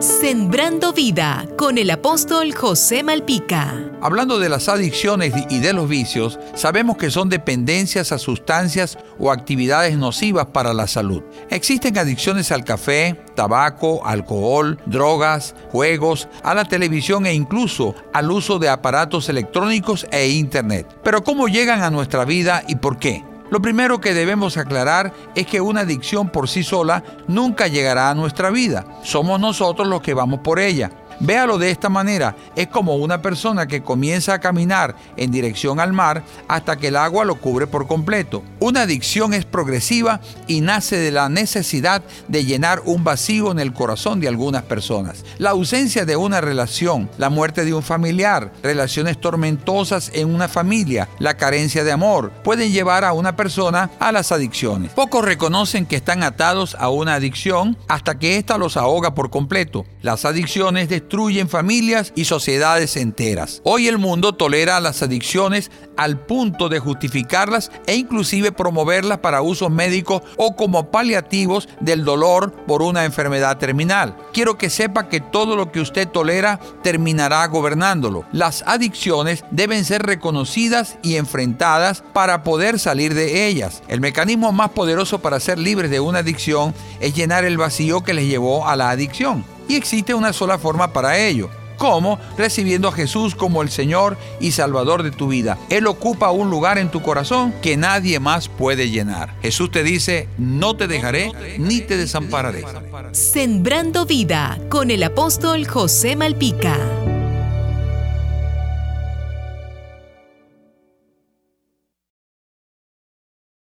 Sembrando vida con el apóstol José Malpica. Hablando de las adicciones y de los vicios, sabemos que son dependencias a sustancias o actividades nocivas para la salud. Existen adicciones al café, tabaco, alcohol, drogas, juegos, a la televisión e incluso al uso de aparatos electrónicos e internet. Pero ¿cómo llegan a nuestra vida y por qué? Lo primero que debemos aclarar es que una adicción por sí sola nunca llegará a nuestra vida. Somos nosotros los que vamos por ella. Véalo de esta manera, es como una persona que comienza a caminar en dirección al mar hasta que el agua lo cubre por completo. Una adicción es progresiva y nace de la necesidad de llenar un vacío en el corazón de algunas personas. La ausencia de una relación, la muerte de un familiar, relaciones tormentosas en una familia, la carencia de amor, pueden llevar a una persona a las adicciones. Pocos reconocen que están atados a una adicción hasta que ésta los ahoga por completo. Las adicciones destruyen familias y sociedades enteras. Hoy el mundo tolera las adicciones al punto de justificarlas e inclusive promoverlas para usos médicos o como paliativos del dolor por una enfermedad terminal. Quiero que sepa que todo lo que usted tolera terminará gobernándolo. Las adicciones deben ser reconocidas y enfrentadas para poder salir de ellas. El mecanismo más poderoso para ser libres de una adicción es llenar el vacío que les llevó a la adicción. Y existe una sola forma para ello. ¿Cómo? Recibiendo a Jesús como el Señor y Salvador de tu vida. Él ocupa un lugar en tu corazón que nadie más puede llenar. Jesús te dice, no te dejaré ni te desampararé. Sembrando vida con el apóstol José Malpica.